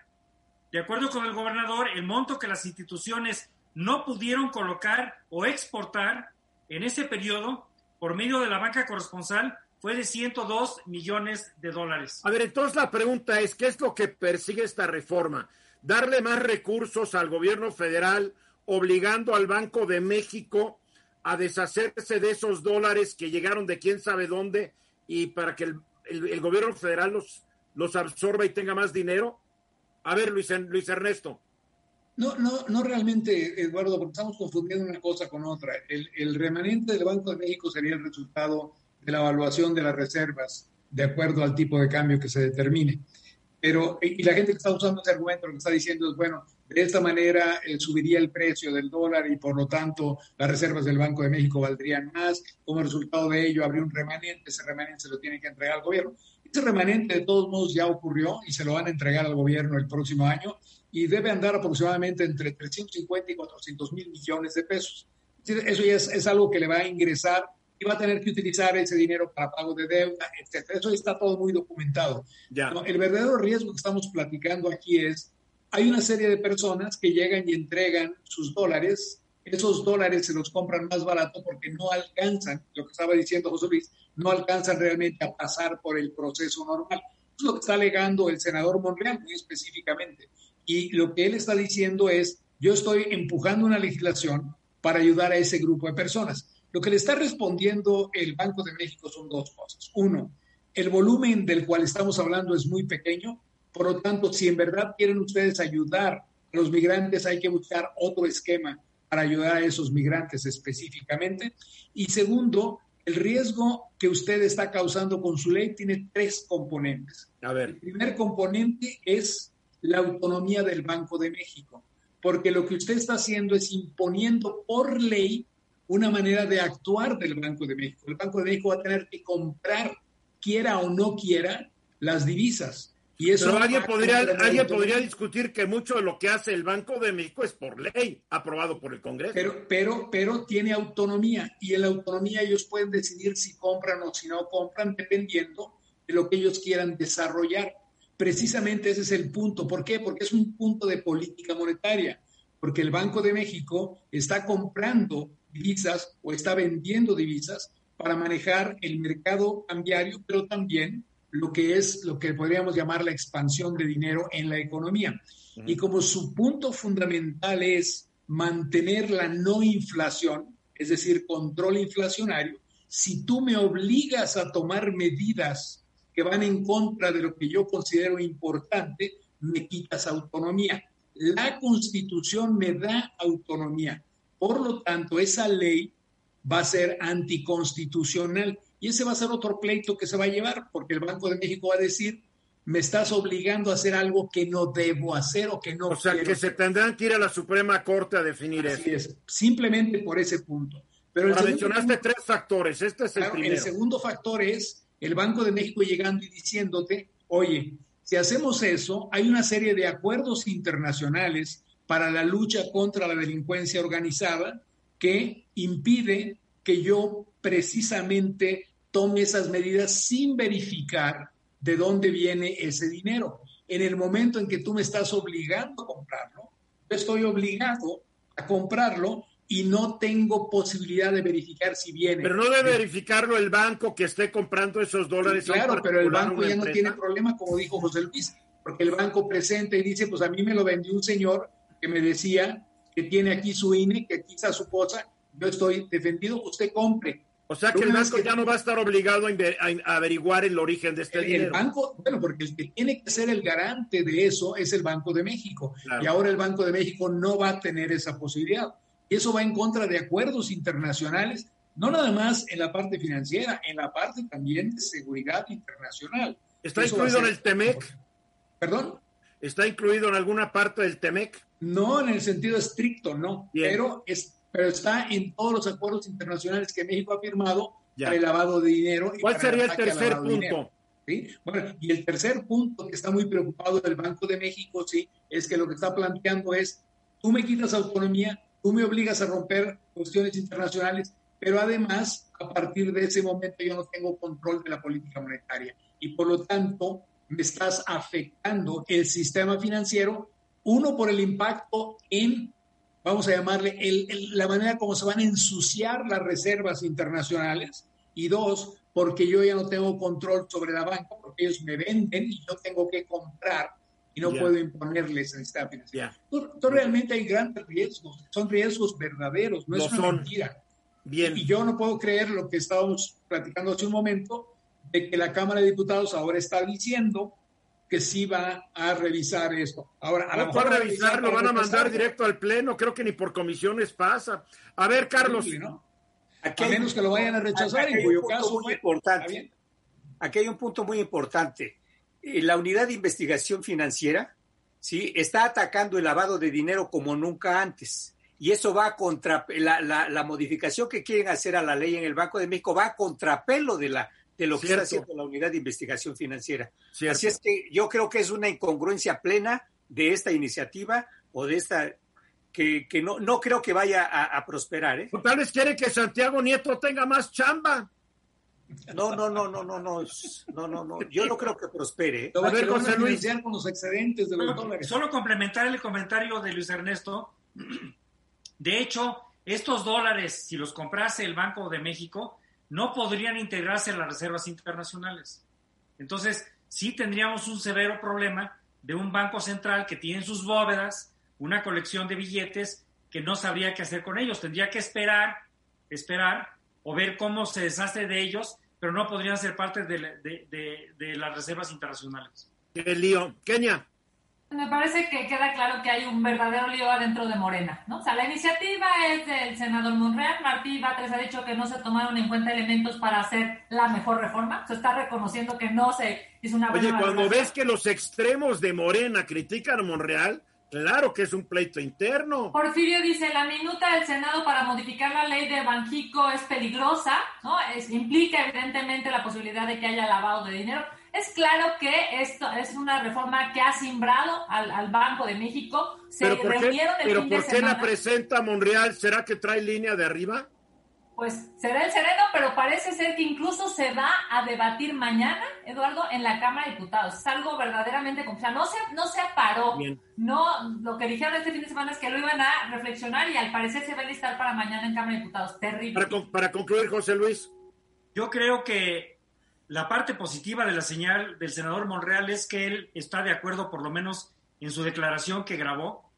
de acuerdo con el gobernador, el monto que las instituciones no pudieron colocar o exportar en ese periodo por medio de la banca corresponsal fue de 102 millones de dólares. A ver, entonces la pregunta es, ¿qué es lo que persigue esta reforma? ¿Darle más recursos al gobierno federal obligando al Banco de México a deshacerse de esos dólares que llegaron de quién sabe dónde y para que el, gobierno federal los, los absorba y tenga más dinero? A ver, Luis, Luis Ernesto. No, no, no realmente, Eduardo, porque estamos confundiendo una cosa con otra. El, remanente del Banco de México sería el resultado de la evaluación de las reservas de acuerdo al tipo de cambio que se determine. Pero, y la gente que está usando ese argumento lo que está diciendo es, bueno, de esta manera eh, subiría el precio del dólar y por lo tanto las reservas del Banco de México valdrían más. Como resultado de ello habría un remanente, ese remanente se lo tiene que entregar al gobierno. Ese remanente de todos modos ya ocurrió y se lo van a entregar al gobierno el próximo año y debe andar aproximadamente entre 350 y 400 mil millones de pesos. Eso ya es, es algo que le va a ingresar y va a tener que utilizar ese dinero para pago de deuda, etc. Eso está todo muy documentado. Ya. El verdadero riesgo que estamos platicando aquí es hay una serie de personas que llegan y entregan sus dólares. Esos dólares se los compran más barato porque no alcanzan, lo que estaba diciendo José Luis, no alcanzan realmente a pasar por el proceso normal. Es lo que está alegando el senador Monreal muy específicamente. Y lo que él está diciendo es, yo estoy empujando una legislación para ayudar a ese grupo de personas. Lo que le está respondiendo el Banco de México son dos cosas. Uno, el volumen del cual estamos hablando es muy pequeño por lo tanto, si en verdad quieren ustedes ayudar a los migrantes, hay que buscar otro esquema para ayudar a esos migrantes específicamente. Y segundo, el riesgo que usted está causando con su ley tiene tres componentes. A ver. El primer componente es la autonomía del Banco de México, porque lo que usted está haciendo es imponiendo por ley una manera de actuar del Banco de México. El Banco de México va a tener que comprar, quiera o no quiera, las divisas. Y eso Pero alguien podría, alguien podría discutir que mucho de lo que hace el Banco de México es por ley, aprobado por el Congreso. Pero, pero, pero tiene autonomía y en la autonomía ellos pueden decidir si compran o si no compran, dependiendo de lo que ellos quieran desarrollar. Precisamente ese es el punto. ¿Por qué? Porque es un punto de política monetaria, porque el Banco de México está comprando divisas o está vendiendo divisas para manejar el mercado cambiario, pero también lo que es lo que podríamos llamar la expansión de dinero en la economía. Y como su punto fundamental es mantener la no inflación, es decir, control inflacionario, si tú me obligas a tomar medidas que van en contra de lo que yo considero importante, me quitas autonomía. La constitución me da autonomía. Por lo tanto, esa ley va a ser anticonstitucional y ese va a ser otro pleito que se va a llevar, porque el Banco de México va a decir, me estás obligando a hacer algo que no debo hacer o que no. O sea, que se tendrán que ir a la Suprema Corte a definir Así Es, simplemente por ese punto. Pero mencionaste tres factores, este es el primero. El segundo factor es el Banco de México llegando y diciéndote, oye, si hacemos eso, hay una serie de acuerdos internacionales para la lucha contra la delincuencia organizada que impide que yo precisamente tome esas medidas sin verificar de dónde viene ese dinero. En el momento en que tú me estás obligando a comprarlo, estoy obligado a comprarlo y no tengo posibilidad de verificar si viene. Pero no debe verificarlo el banco que esté comprando esos dólares. claro, pero el banco ya no tiene problema, como dijo José Luis, porque el banco presenta y dice, pues a mí me lo vendió un señor que me decía que tiene aquí su INE, que aquí está su cosa, yo estoy defendido, usted compre. O sea que el banco ya no va a estar obligado a, averiguar el origen de este el, dinero. El banco, bueno, porque el que tiene que ser el garante de eso es el Banco de México. Y ahora el Banco de México no va a tener esa posibilidad. Y eso va en contra de acuerdos internacionales, no nada más en la parte financiera, en la parte también de seguridad internacional. ¿Está incluido en el TEMEC? ¿Perdón? ¿Está incluido en alguna parte del TEMEC? No, en el sentido estricto, no. Pero es pero está en todos los acuerdos internacionales que México ha firmado para el lavado de dinero. ¿Cuál sería el tercer punto? ¿Sí? Bueno, y el tercer punto que está muy preocupado del Banco de México, sí, es que lo que está planteando es, tú me quitas autonomía, tú me obligas a romper cuestiones internacionales, pero además, a partir de ese momento yo no tengo control de la política monetaria y por lo tanto me estás afectando el sistema financiero, uno por el impacto en vamos a llamarle, la manera como se van a ensuciar las reservas internacionales. Y dos, porque yo ya no tengo control sobre la banca, porque ellos me venden y yo tengo que comprar y no puedo imponerles el sistema financiero. Entonces, realmente hay grandes riesgos, son riesgos verdaderos, no es una mentira. Bien. Y yo no puedo creer lo que estábamos platicando hace un momento, de que la Cámara de Diputados ahora está diciendo que sí va a revisar esto. Ahora, a lo mejor revisar, lo van a mandar directo al Pleno, creo que ni por comisiones pasa. A ver, Carlos. Aquí a menos que lo vayan a rechazar, en cuyo caso. Muy importante. Aquí hay un punto muy importante. Eh, la unidad de investigación financiera ¿sí? está atacando el lavado de dinero como nunca antes. Y eso va contra la, la, la modificación que quieren hacer a la ley en el Banco de México, va a contrapelo de la, de lo que está haciendo la unidad de investigación financiera. Así es que yo creo que es una incongruencia plena de esta iniciativa o de esta que, que no, no creo que vaya a, prosperar. ¿eh? Tal vez quiere que Santiago Nieto tenga más chamba. No, no, no, no, no, no, no, no, no. Yo no creo que prospere. A ver, José Luis. Con los excedentes de los dólares. Solo complementar el comentario de Luis Ernesto. De hecho, estos dólares, si los comprase el Banco de México, no podrían integrarse en las reservas internacionales. Entonces, sí tendríamos un severo problema de un banco central que tiene en sus bóvedas una colección de billetes que no sabría qué hacer con ellos. Tendría que esperar, esperar o ver cómo se deshace de ellos, pero no podrían ser parte de, las reservas internacionales. El lío. Kenia. Me parece que queda claro que hay un verdadero lío adentro de Morena, ¿no? O sea, la iniciativa es del senador Monreal. Martí Batres ha dicho que no se tomaron en cuenta elementos para hacer la mejor reforma. Se está reconociendo que no se hizo una buena Oye, cuando ves que los extremos de Morena critican a Monreal, Claro que es un pleito interno. Porfirio dice, la minuta del Senado para modificar la ley de Banjico es peligrosa, ¿no? Es, implica evidentemente la posibilidad de que haya lavado de dinero. Es claro que esto es una reforma que ha simbrado al, Banco de México. Se ¿Pero por qué, ¿pero por qué la presenta Monreal? ¿Será que trae línea de arriba? Pues será el sereno, pero parece ser que incluso se va a debatir mañana, Eduardo, en la Cámara de Diputados. Es algo verdaderamente, o sea, no se, no se aparó. No, lo que dijeron este fin de semana es que lo iban a reflexionar y al parecer se va a listar para mañana en Cámara de Diputados. Terrible. Para, para concluir, José Luis. Yo creo que la parte positiva de la señal del senador Monreal es que él está de acuerdo, por lo menos en su declaración que grabó,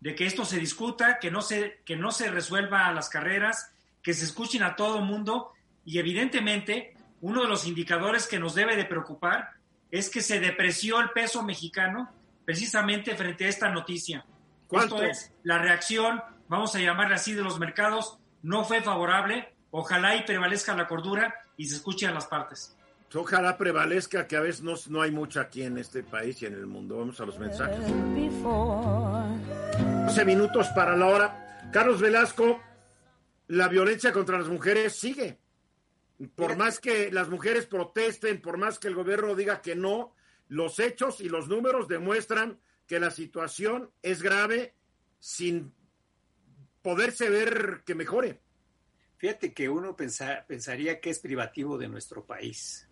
de que esto se discuta, que no se, que no se resuelva las carreras que se escuchen a todo el mundo y evidentemente uno de los indicadores que nos debe de preocupar es que se depreció el peso mexicano precisamente frente a esta noticia. ¿Cuánto? es la reacción, vamos a llamarle así, de los mercados no fue favorable. Ojalá y prevalezca la cordura y se escuchen las partes. Ojalá prevalezca que a veces no, no hay mucho aquí en este país y en el mundo. Vamos a los mensajes. 12 minutos para la hora. Carlos Velasco, la violencia contra las mujeres sigue. Por más que las mujeres protesten, por más que el gobierno diga que no, los hechos y los números demuestran que la situación es grave sin poderse ver que mejore. Fíjate que uno pensaría que es privativo de nuestro país.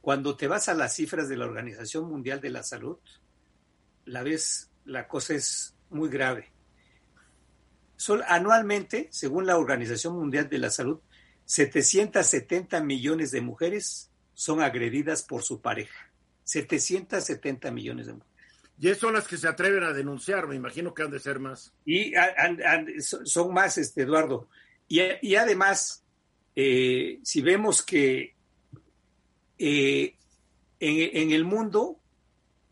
Cuando te vas a las cifras de la Organización Mundial de la Salud, la vez la cosa es muy grave anualmente, según la Organización Mundial de la Salud, 770 millones de mujeres son agredidas por su pareja. 770 millones de mujeres. Y son las que se atreven a denunciar, me imagino que han de ser más. Y son más, este, Eduardo. Y, además, eh, si vemos que eh, en, en el mundo,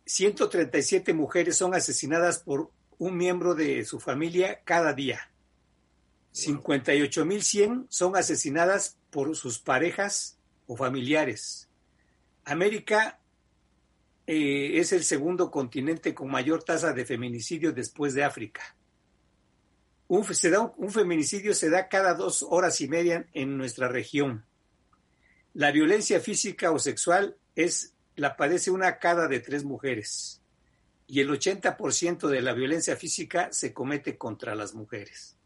137 mujeres son asesinadas por un miembro de su familia cada día. 58.100 son asesinadas por sus parejas o familiares. América eh, es el segundo continente con mayor tasa de feminicidio después de África. Un, un feminicidio se da cada dos horas y media en nuestra región. La violencia física o sexual es la padece una cada de tres mujeres y el 80% de la violencia física se comete contra las mujeres.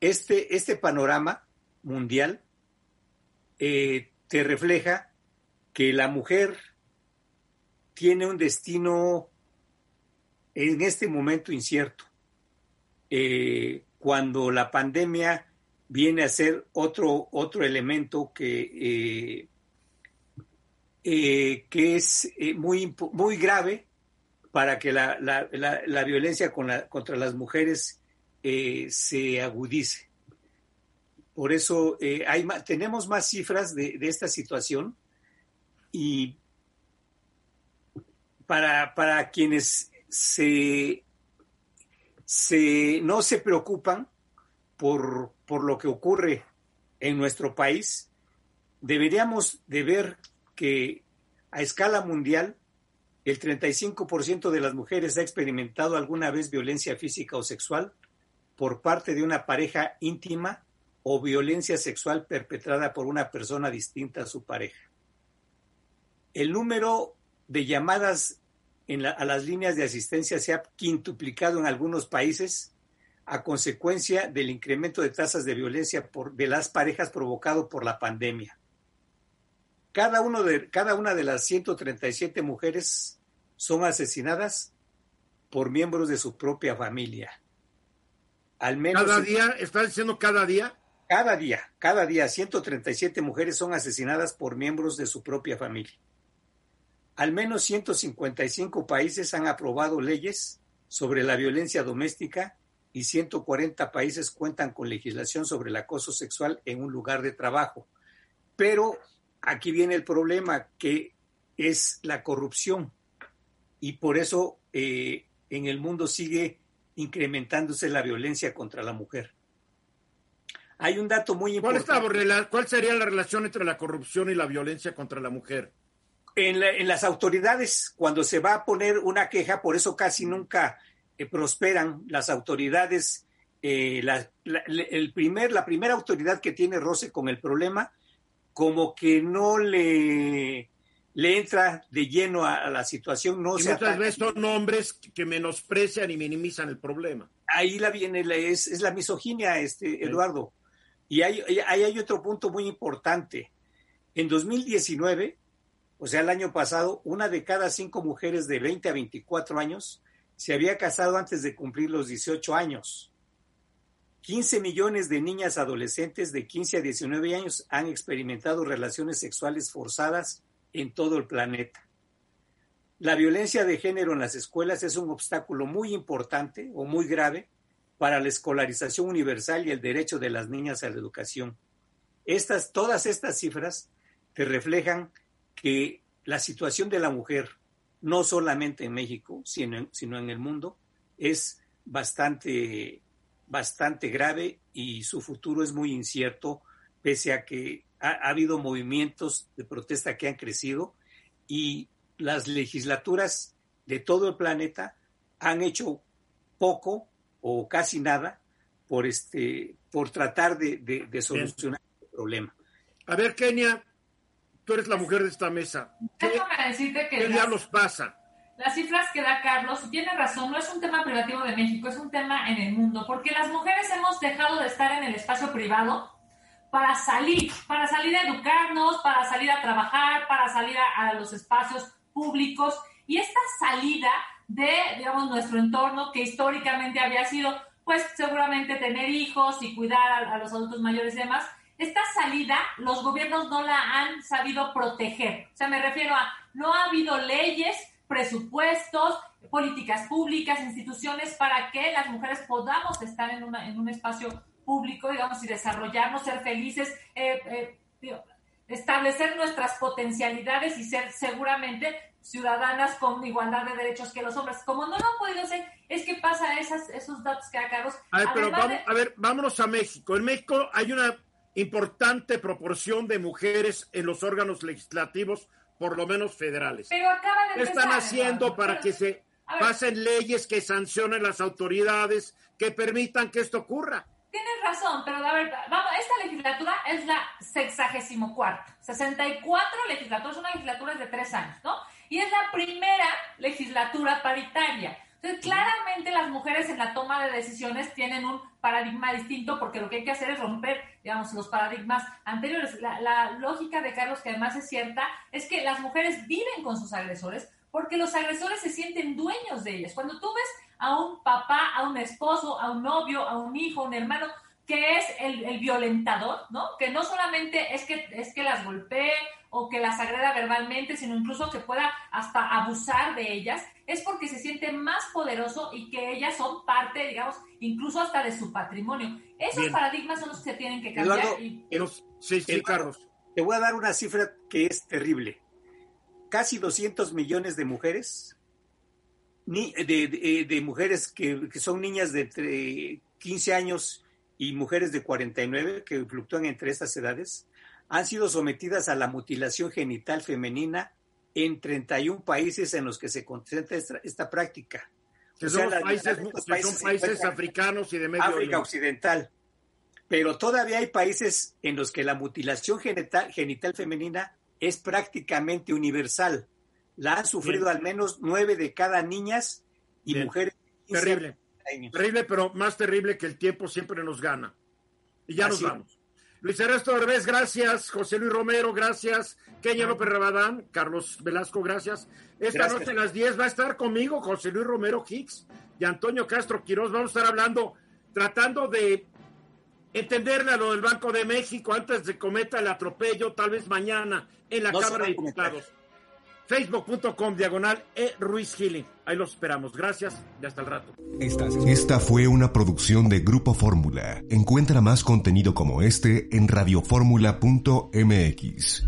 Este, este panorama mundial eh, te refleja que la mujer tiene un destino en este momento incierto. Eh, cuando la pandemia viene a ser otro, otro elemento que, eh, que es muy, muy grave para que la, la, violencia contra las mujeres eh, se agudice. Por eso eh, hay tenemos más cifras de, esta situación y para, para quienes se, se, no se preocupan por, por lo que ocurre en nuestro país, deberíamos de ver que a escala mundial el 35% de las mujeres ha experimentado alguna vez violencia física o sexual por parte de una pareja íntima o violencia sexual perpetrada por una persona distinta a su pareja. El número de llamadas a las líneas de asistencia se ha quintuplicado en algunos países a consecuencia del incremento de tasas de violencia de las parejas provocado por la pandemia. Cada, uno de, cada una de las 137 mujeres son asesinadas por miembros de su propia familia. Al menos. ¿Cada día? ¿Estás diciendo cada día? Cada día, cada día, 137 mujeres son asesinadas por miembros de su propia familia. Al menos 155 países han aprobado leyes sobre la violencia doméstica y 140 países cuentan con legislación sobre el acoso sexual en un lugar de trabajo. Pero aquí viene el problema, que es la corrupción. Y por eso eh, en el mundo sigue incrementándose la violencia contra la mujer. Hay un dato muy importante. ¿Cuál, sería la relación entre la corrupción y la violencia contra la mujer? En, las autoridades, cuando se va a poner una queja, por eso casi nunca eh, prosperan las autoridades, eh, la, el primer, la primera autoridad que tiene roce con el problema, como que no le, le entra de lleno a, la situación. No y muchas veces son hombres que menosprecian y minimizan el problema. Ahí la viene, es, es la misoginia, este, Eduardo. Y ahí hay, hay otro punto muy importante. En 2019, o sea, el año pasado, una de cada cinco mujeres de 20 a 24 años se había casado antes de cumplir los 18 años. 15 millones de niñas adolescentes de 15 a 19 años han experimentado relaciones sexuales forzadas en todo el planeta. La violencia de género en las escuelas es un obstáculo muy importante o muy grave para la escolarización universal y el derecho de las niñas a la educación. Estas, todas estas cifras te reflejan que la situación de la mujer no solamente en México, sino sino en el mundo, es bastante, bastante grave y su futuro es muy incierto, pese a que ha, habido movimientos de protesta que han crecido y las legislaturas de todo el planeta han hecho poco o casi nada por este por tratar de, solucionar el problema. A ver, Kenia, tú eres la mujer de esta mesa. ¿Qué, decirte que ¿qué diablos pasa? Las cifras que da Carlos, tiene razón, no es un tema privativo de México, es un tema en el mundo, porque las mujeres hemos dejado de estar en el espacio privado para salir, para salir a educarnos, para salir a trabajar, para salir a, los espacios públicos. Y esta salida de, digamos, nuestro entorno, que históricamente había sido, pues seguramente tener hijos y cuidar a los adultos mayores y demás, esta salida los gobiernos no la han sabido proteger. O sea, me refiero a, no ha habido leyes, presupuestos, políticas públicas, instituciones para que las mujeres podamos estar en, una, en un espacio público, digamos, y desarrollarnos, ser felices, eh, eh, establecer nuestras potencialidades y ser seguramente ciudadanas con igualdad de derechos que los hombres. Como no lo han podido ser, es que pasa esas, esos datos que acabo. A ver, pero vamos, a ver, vámonos a México. En México hay una importante proporción de mujeres en los órganos legislativos, por lo menos federales. Pero acaba de ¿Qué están haciendo para que se pasen leyes que sancionen las autoridades, que permitan que esto ocurra? Tienes razón, pero a ver, vamos, esta legislatura es la sexagésimo cuarta. 64 legislaturas, una legislatura de tres años, ¿no? Y es la primera legislatura paritaria. Entonces, claramente las mujeres en la toma de decisiones tienen un paradigma distinto porque lo que hay que hacer es romper, digamos, los paradigmas anteriores. La, lógica de Carlos, que además es cierta, es que las mujeres viven con sus agresores porque los agresores se sienten dueños de ellas. Cuando tú ves a un papá, a un esposo, a un novio, a un hijo, a un hermano, que es el, el, violentador, ¿no? Que no solamente es que, es que las golpee o que las agreda verbalmente, sino incluso que pueda hasta abusar de ellas, es porque se siente más poderoso y que ellas son parte, digamos, incluso hasta de su patrimonio. Esos paradigmas son los que se tienen que cambiar. sí, sí, Carlos. Te voy a dar una cifra que es terrible. Casi 200 millones de mujeres, ni, de, de, mujeres que, que, son niñas de entre 15 años y mujeres de 49, que fluctúan entre estas edades, han sido sometidas a la mutilación genital femenina en 31 países en los que se concentra esta, práctica. Que son, países, son países africanos y de Medio África Occidental. Pero todavía hay países en los que la mutilación genital, genital femenina es prácticamente universal. La han sufrido al menos nueve de cada niñas y mujeres. Terrible. Terrible, pero más terrible que el tiempo siempre nos gana. Y ya nos vamos. Luis Ernesto Herbés, gracias. José Luis Romero, gracias. Kenia López Rabadán, Carlos Velasco, gracias. Esta noche a las 10 va a estar conmigo José Luis Romero Hicks y Antonio Castro Quiroz. Vamos a estar hablando, tratando de entenderle a lo del Banco de México antes de cometa el atropello, tal vez mañana en la Cámara de Diputados facebook.com diagonal e Ruiz Gili. Ahí los esperamos. Gracias y hasta el rato. Esta fue una producción de Grupo Fórmula. Encuentra más contenido como este en radioformula.mx.